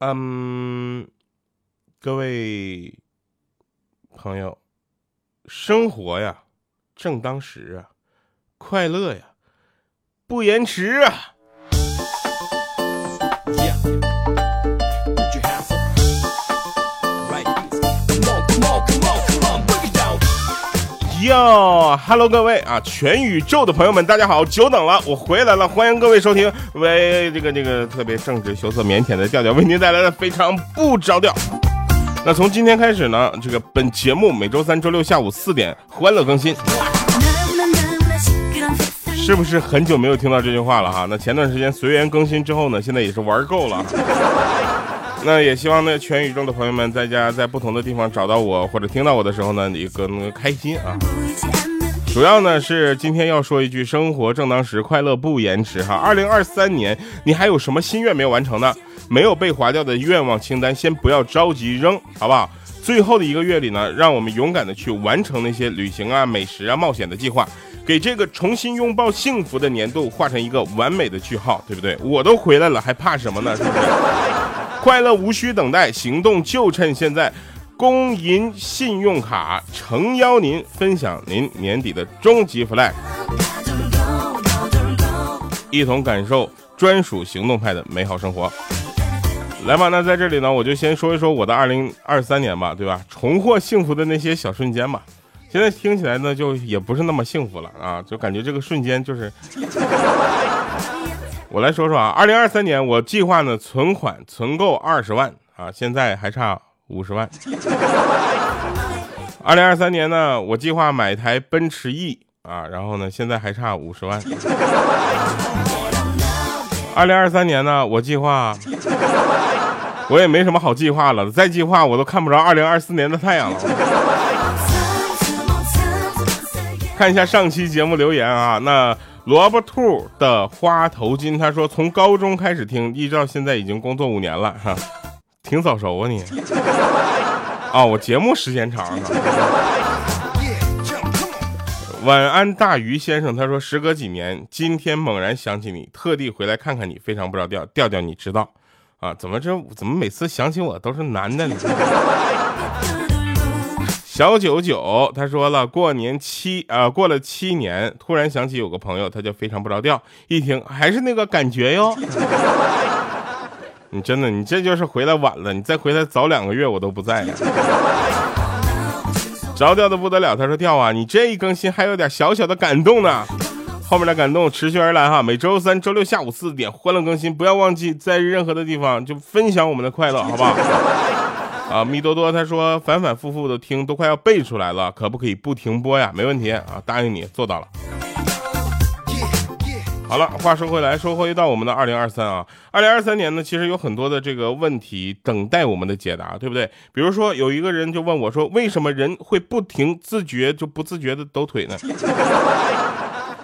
嗯，各位朋友，生活呀，正当时啊，快乐呀，不延迟啊。哟，Hello，各位啊，全宇宙的朋友们，大家好，久等了，我回来了，欢迎各位收听，为这个这个特别正直、羞涩、腼腆的调调为您带来的非常不着调。那从今天开始呢，这个本节目每周三、周六下午四点欢乐更新，是不是很久没有听到这句话了哈？那前段时间随缘更新之后呢，现在也是玩够了。那也希望呢，全宇宙的朋友们，在家在不同的地方找到我或者听到我的时候呢，你个那个开心啊。主要呢是今天要说一句，生活正当时，快乐不延迟哈。二零二三年，你还有什么心愿没有完成呢？没有被划掉的愿望清单，先不要着急扔，好不好？最后的一个月里呢，让我们勇敢的去完成那些旅行啊、美食啊、冒险的计划，给这个重新拥抱幸福的年度画上一个完美的句号，对不对？我都回来了，还怕什么呢？是不是？快乐无需等待，行动就趁现在。工银信用卡诚邀您分享您年底的终极 flag，一同感受专属行动派的美好生活。来吧，那在这里呢，我就先说一说我的二零二三年吧，对吧？重获幸福的那些小瞬间吧。现在听起来呢，就也不是那么幸福了啊，就感觉这个瞬间就是。我来说说啊，二零二三年我计划呢存款存够二十万啊，现在还差五十万。二零二三年呢，我计划买台奔驰 E 啊，然后呢，现在还差五十万。二零二三年呢，我计划，我也没什么好计划了，再计划我都看不着二零二四年的太阳了。看一下上期节目留言啊，那。萝卜兔的花头巾，他说从高中开始听，一直到现在已经工作五年了，哈，挺早熟啊你。啊，我节目时间长。晚安大鱼先生，他说时隔几年，今天猛然想起你，特地回来看看你，非常不着调，调调你知道啊？怎么这怎么每次想起我都是男的呢？小九九他说了，过年七啊，过了七年，突然想起有个朋友，他就非常不着调，一听还是那个感觉哟。你真的，你这就是回来晚了，你再回来早两个月，我都不在了。着调的不得了，他说调啊，你这一更新还有点小小的感动呢，后面的感动持续而来哈，每周三、周六下午四点欢乐更新，不要忘记在任何的地方就分享我们的快乐，好不好？啊，蜜多多他说反反复复的听都快要背出来了，可不可以不停播呀？没问题啊，答应你做到了。好了，话说回来，说回到我们的二零二三啊，二零二三年呢，其实有很多的这个问题等待我们的解答，对不对？比如说有一个人就问我说，为什么人会不停自觉就不自觉的抖腿呢？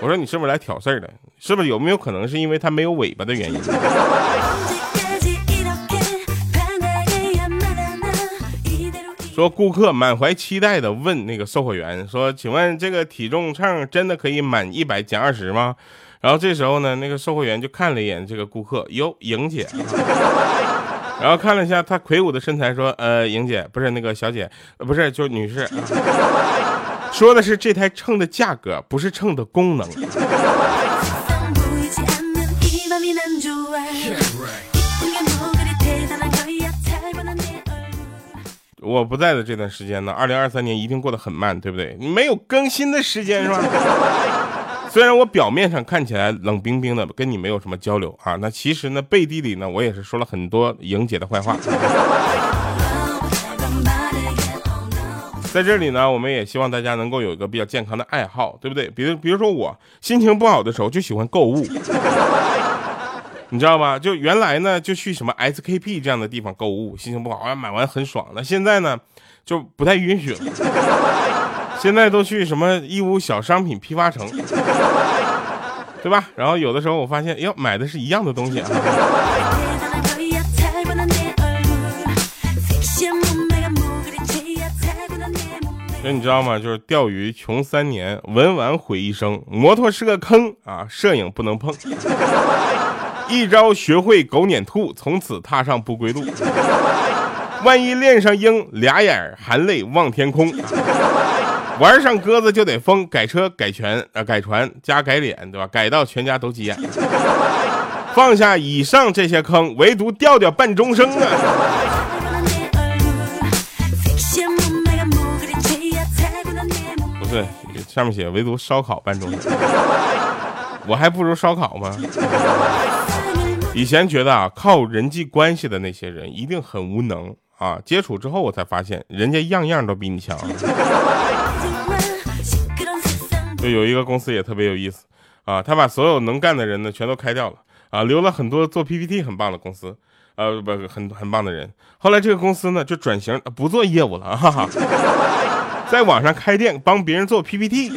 我说你是不是来挑事儿的？是不是有没有可能是因为他没有尾巴的原因？说顾客满怀期待的问那个售货员说：“请问这个体重秤真的可以满一百减二十吗？”然后这时候呢，那个售货员就看了一眼这个顾客，哟，莹姐，然后看了一下她魁梧的身材，说：“呃，莹姐不是那个小姐，不是就女士，说的是这台秤的价格，不是秤的功能。”我不在的这段时间呢，二零二三年一定过得很慢，对不对？你没有更新的时间是吧？虽然我表面上看起来冷冰冰的，跟你没有什么交流啊，那其实呢，背地里呢，我也是说了很多莹姐的坏话。在这里呢，我们也希望大家能够有一个比较健康的爱好，对不对？比如，比如说我心情不好的时候就喜欢购物。你知道吧？就原来呢，就去什么 SKP 这样的地方购物，心情不好啊，买完很爽。那现在呢，就不太允许了。现在都去什么义乌小商品批发城，对吧？然后有的时候我发现，哟，买的是一样的东西啊。所以你知道吗？就是钓鱼穷三年，文玩毁一生，摩托是个坑啊，摄影不能碰。一朝学会狗撵兔，从此踏上不归路。万一恋上鹰，俩眼含泪望天空。玩上鸽子就得疯，改车改全啊，改船加改脸，对吧？改到全家都急眼。放下以上这些坑，唯独调调伴终生啊！不是，上面写唯独烧烤伴终生，我还不如烧烤吗？以前觉得啊，靠人际关系的那些人一定很无能啊，接触之后我才发现，人家样样都比你强。就有一个公司也特别有意思啊，他把所有能干的人呢全都开掉了啊，留了很多做 PPT 很棒的公司，呃不很很棒的人。后来这个公司呢就转型不做业务了，哈哈，在网上开店帮别人做 PPT。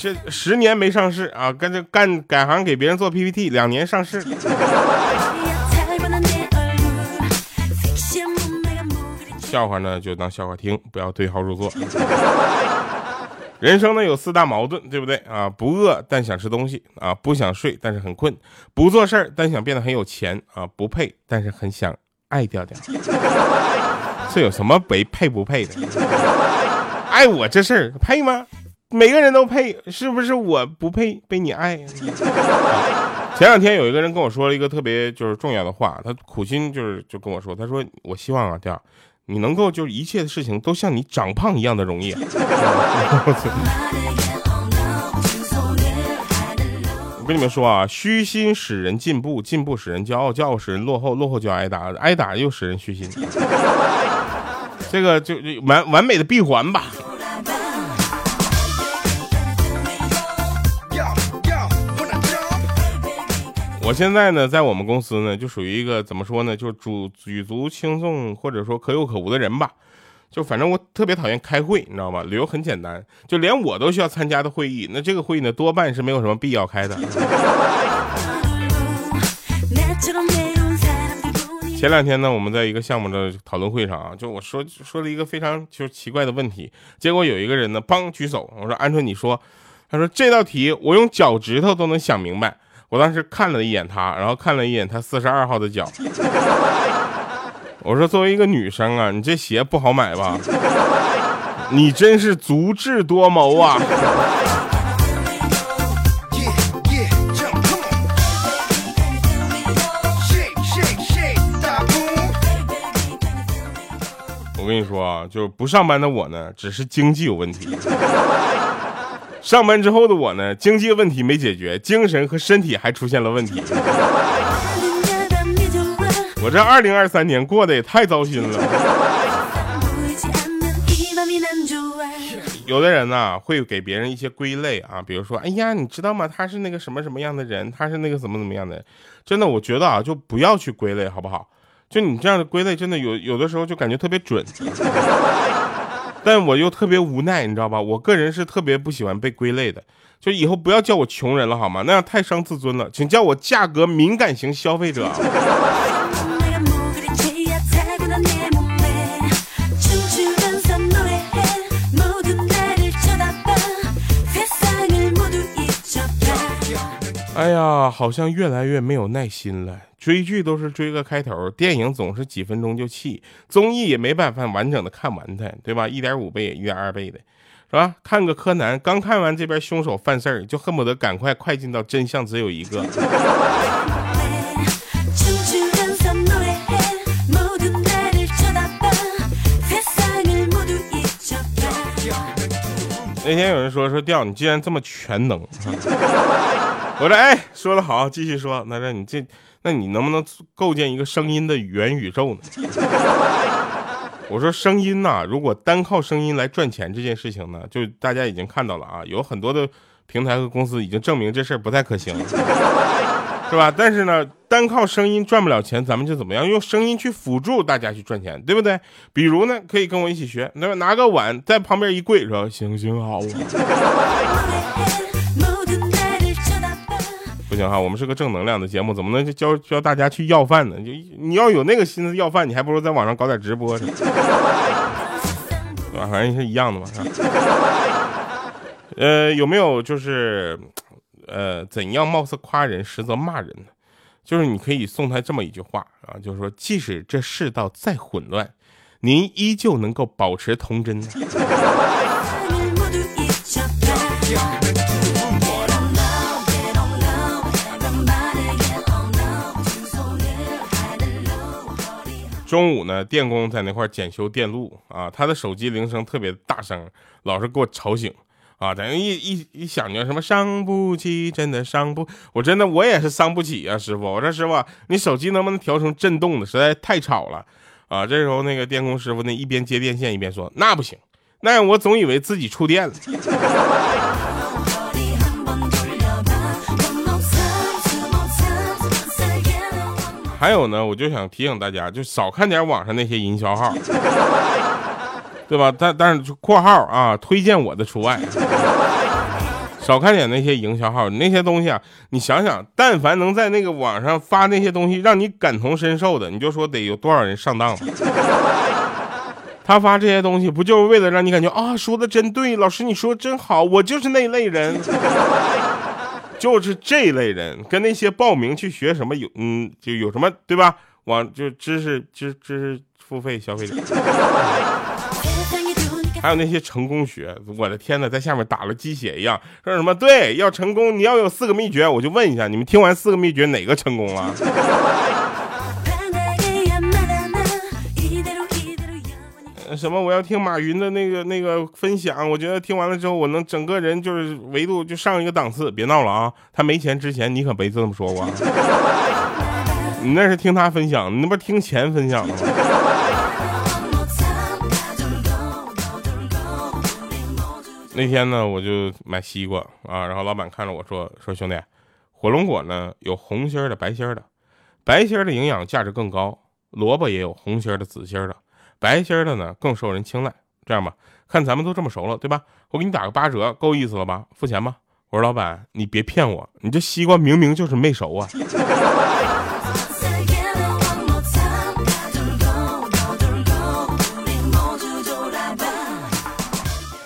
这十年没上市啊，跟着干改行给别人做 PPT，两年上市。笑话呢就当笑话听，不要对号入座。人生呢有四大矛盾，对不对啊？不饿但想吃东西啊，不想睡但是很困，不做事儿但想变得很有钱啊，不配但是很想爱调调。这有什么没配不配的？爱我这事儿配吗？每个人都配，是不是我不配被你爱？前两天有一个人跟我说了一个特别就是重要的话，他苦心就是就跟我说，他说我希望啊调，你能够就是一切的事情都像你长胖一样的容易。我跟你们说啊，虚心使人进步，进步使人骄傲，骄傲使人落后，落后就挨打，挨打又使人虚心。这个就完完美的闭环吧。我现在呢，在我们公司呢，就属于一个怎么说呢，就主举足轻重或者说可有可无的人吧。就反正我特别讨厌开会，你知道吗？理由很简单，就连我都需要参加的会议，那这个会议呢，多半是没有什么必要开的。前两天呢，我们在一个项目的讨论会上啊，就我说说了一个非常就是奇怪的问题，结果有一个人呢，梆举手，我说鹌鹑你说，他说这道题我用脚趾头都能想明白。我当时看了一眼他，然后看了一眼他四十二号的脚。我说：“作为一个女生啊，你这鞋不好买吧？你真是足智多谋啊！”我跟你说啊，就是不上班的我呢，只是经济有问题。上班之后的我呢，经济问题没解决，精神和身体还出现了问题。我这二零二三年过得也太糟心了。有的人呢会给别人一些归类啊，比如说，哎呀，你知道吗？他是那个什么什么样的人，他是那个怎么怎么样的。真的，我觉得啊，就不要去归类，好不好？就你这样的归类，真的有有的时候就感觉特别准。但我又特别无奈，你知道吧？我个人是特别不喜欢被归类的，就以后不要叫我穷人了，好吗？那样太伤自尊了，请叫我价格敏感型消费者。哎呀，好像越来越没有耐心了。追剧都是追个开头，电影总是几分钟就弃，综艺也没办法完整的看完它，对吧？一点五倍、一点二倍的，是吧？看个柯南，刚看完这边凶手犯事儿，就恨不得赶快快进到真相只有一个。那天有人说说调，你既然这么全能，我说哎，说的好，继续说。那说你这。那你能不能构建一个声音的元宇宙呢？我说声音呐，如果单靠声音来赚钱这件事情呢，就大家已经看到了啊，有很多的平台和公司已经证明这事儿不太可行，是吧？但是呢，单靠声音赚不了钱，咱们就怎么样用声音去辅助大家去赚钱，对不对？比如呢，可以跟我一起学，那么拿个碗在旁边一跪，说行行好。不行哈，我们是个正能量的节目，怎么能教教大家去要饭呢？就你要有那个心思要饭，你还不如在网上搞点直播呢，对 吧？反正是一样的嘛。是吧？呃，有没有就是，呃，怎样貌似夸人，实则骂人呢？就是你可以送他这么一句话啊，就是说，即使这世道再混乱，您依旧能够保持童真。中午呢，电工在那块检修电路啊，他的手机铃声特别大声，老是给我吵醒啊。等于一一一响叫什么伤不起，真的伤不，我真的我也是伤不起啊，师傅。我说师傅，你手机能不能调成震动的？实在太吵了啊。这时候那个电工师傅呢，一边接电线一边说，那不行，那样我总以为自己触电了。还有呢，我就想提醒大家，就少看点网上那些营销号，对吧？但但是括号啊，推荐我的除外。少看点那些营销号，那些东西啊，你想想，但凡能在那个网上发那些东西让你感同身受的，你就说得有多少人上当了？他发这些东西不就是为了让你感觉啊，说的真对，老师你说的真好，我就是那一类人。就是这类人，跟那些报名去学什么有，嗯，就有什么对吧？往就知识知知识付费消费者，还有那些成功学，我的天呐，在下面打了鸡血一样，说什么对，要成功你要有四个秘诀，我就问一下，你们听完四个秘诀哪个成功了？什么？我要听马云的那个那个分享，我觉得听完了之后，我能整个人就是维度就上一个档次。别闹了啊！他没钱之前，你可没这么说过。你那是听他分享，你那不是听钱分享的吗？那天呢，我就买西瓜啊，然后老板看着我说：“说兄弟，火龙果呢有红心的、白心的，白心的营养价值更高。萝卜也有红心的、紫心的。”白心的呢更受人青睐，这样吧，看咱们都这么熟了，对吧？我给你打个八折，够意思了吧？付钱吧。我说老板，你别骗我，你这西瓜明明就是没熟啊。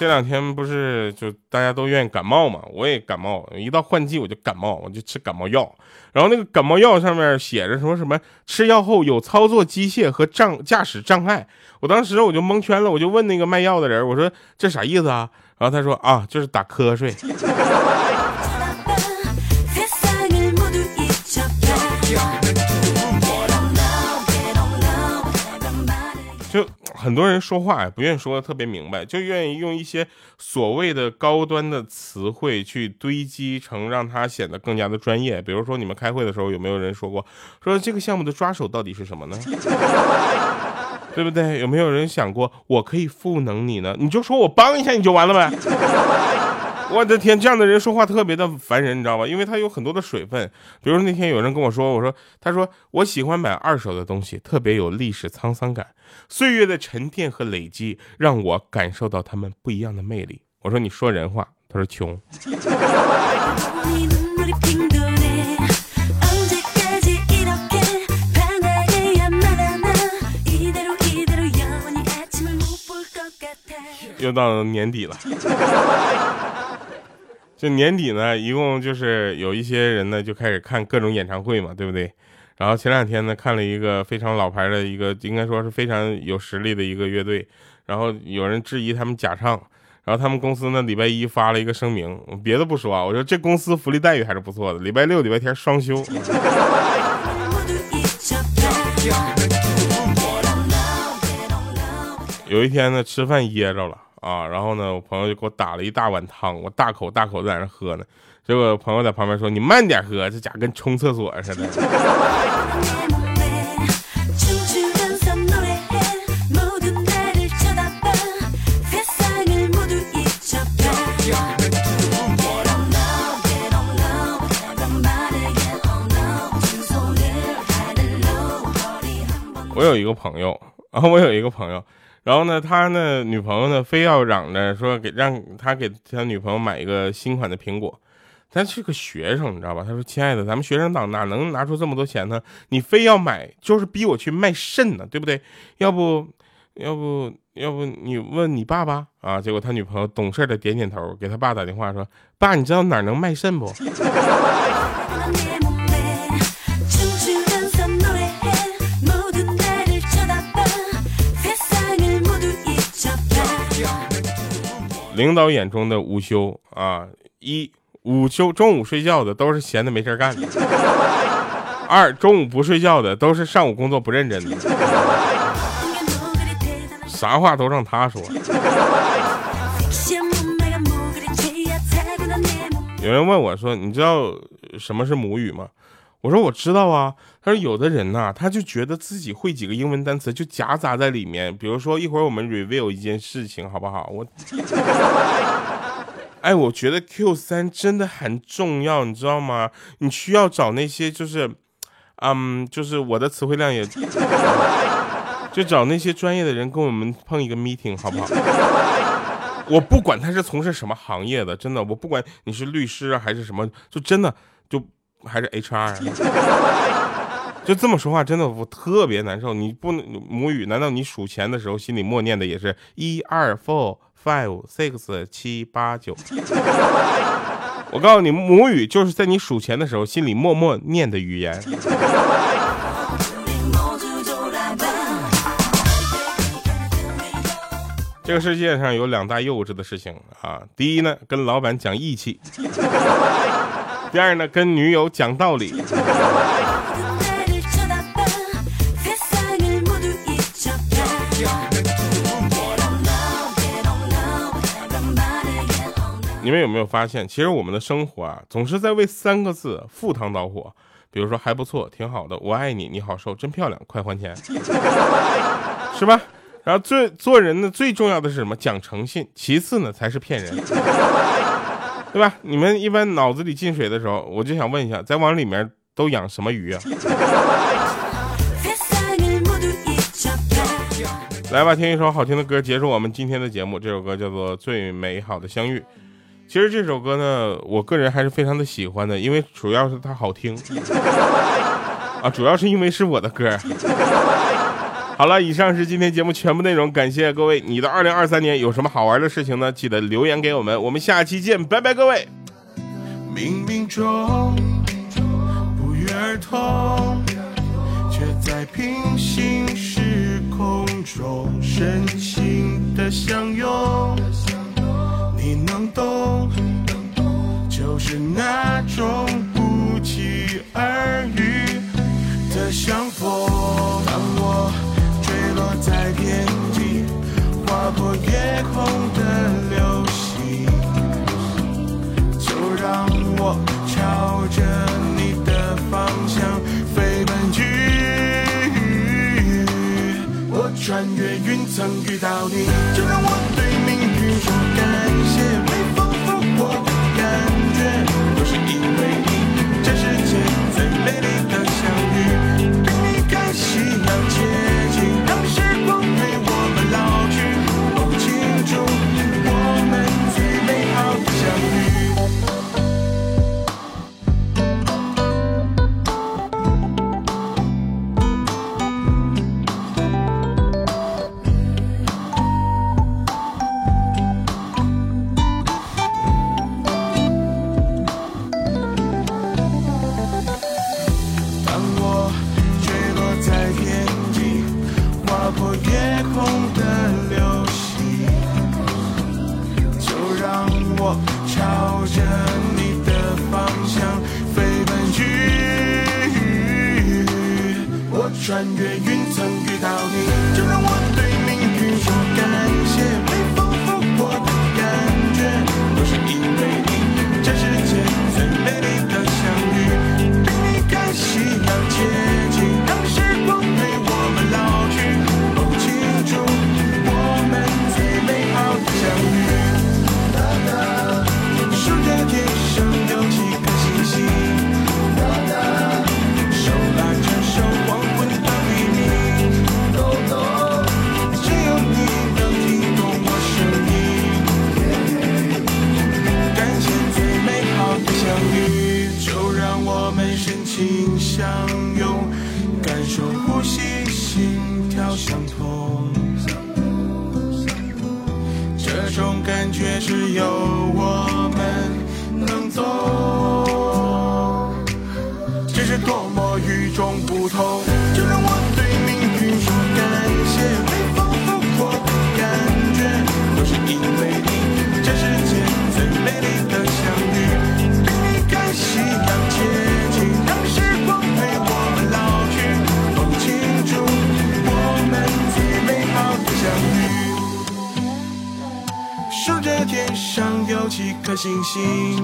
这两天不是就大家都愿意感冒嘛，我也感冒，一到换季我就感冒，我就吃感冒药。然后那个感冒药上面写着说什么吃药后有操作机械和障驾驶障碍，我当时我就蒙圈了，我就问那个卖药的人，我说这啥意思啊？然后他说啊，就是打瞌睡。很多人说话呀，不愿意说的特别明白，就愿意用一些所谓的高端的词汇去堆积成让他显得更加的专业。比如说你们开会的时候，有没有人说过说这个项目的抓手到底是什么呢？对不对？有没有人想过我可以赋能你呢？你就说我帮一下你就完了呗。我的天，这样的人说话特别的烦人，你知道吧？因为他有很多的水分。比如那天有人跟我说，我说，他说我喜欢买二手的东西，特别有历史沧桑感，岁月的沉淀和累积让我感受到他们不一样的魅力。我说你说人话，他说穷。又到年底了。就年底呢，一共就是有一些人呢就开始看各种演唱会嘛，对不对？然后前两天呢看了一个非常老牌的一个，应该说是非常有实力的一个乐队，然后有人质疑他们假唱，然后他们公司呢礼拜一发了一个声明，别的不说啊，我说这公司福利待遇还是不错的，礼拜六、礼拜天双休。有一天呢吃饭噎着了。啊，然后呢，我朋友就给我打了一大碗汤，我大口大口在那喝呢。结果朋友在旁边说：“你慢点喝，这家伙跟冲厕所似的。”我有一个朋友，然后我有一个朋友。然后呢，他呢女朋友呢非要嚷着说给让他给他女朋友买一个新款的苹果，他是个学生，你知道吧？他说：“亲爱的，咱们学生党哪能拿出这么多钱呢？你非要买，就是逼我去卖肾呢，对不对？要不要不要不你问你爸爸啊？结果他女朋友懂事的点点头，给他爸打电话说：“爸，你知道哪能卖肾不？” 领导眼中的午休啊，一午休中午睡觉的都是闲的没事干的；二中午不睡觉的都是上午工作不认真的。啥话都让他说。有人问我说：“你知道什么是母语吗？”我说：“我知道啊。”他说：“有的人呐，他就觉得自己会几个英文单词，就夹杂在里面。比如说，一会儿我们 review 一件事情，好不好？我，哎，我觉得 Q 三真的很重要，你知道吗？你需要找那些就是，嗯，就是我的词汇量也。”就找那些专业的人跟我们碰一个 meeting 好不好？我不管他是从事什么行业的，真的，我不管你是律师还是什么，就真的就还是 HR，啊就这么说话，真的我特别难受。你不能母语，难道你数钱的时候心里默念的也是一二 four five six 七八九？我告诉你，母语就是在你数钱的时候心里默默念的语言。这个世界上有两大幼稚的事情啊，第一呢，跟老板讲义气；第二呢，跟女友讲道理。你们有没有发现，其实我们的生活啊，总是在为三个字赴汤蹈火，比如说还不错，挺好的，我爱你，你好瘦，真漂亮，快还钱，是吧？然后最做人呢，最重要的是什么？讲诚信，其次呢才是骗人，对吧？你们一般脑子里进水的时候，我就想问一下，在往里面都养什么鱼啊？来吧，听一首好听的歌，结束我们今天的节目。这首歌叫做《最美好的相遇》。其实这首歌呢，我个人还是非常的喜欢的，因为主要是它好听啊，主要是因为是我的歌。好了，以上是今天节目全部内容，感谢各位。你的二零二三年有什么好玩的事情呢？记得留言给我们，我们下期见，拜拜，各位。冥冥中不约而同，却在平行时空中深情的相拥。你能懂，就是那种不期而遇的相逢。当我坠落。在天际划破夜空的流星，就让我朝着你的方向飞奔去。我穿越云层遇到你，就让我对穿越云层遇到你，就让我星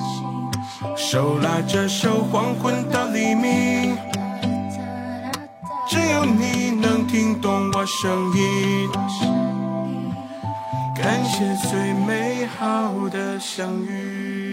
星手拉着手，黄昏到黎明。只有你能听懂我声音，感谢最美好的相遇。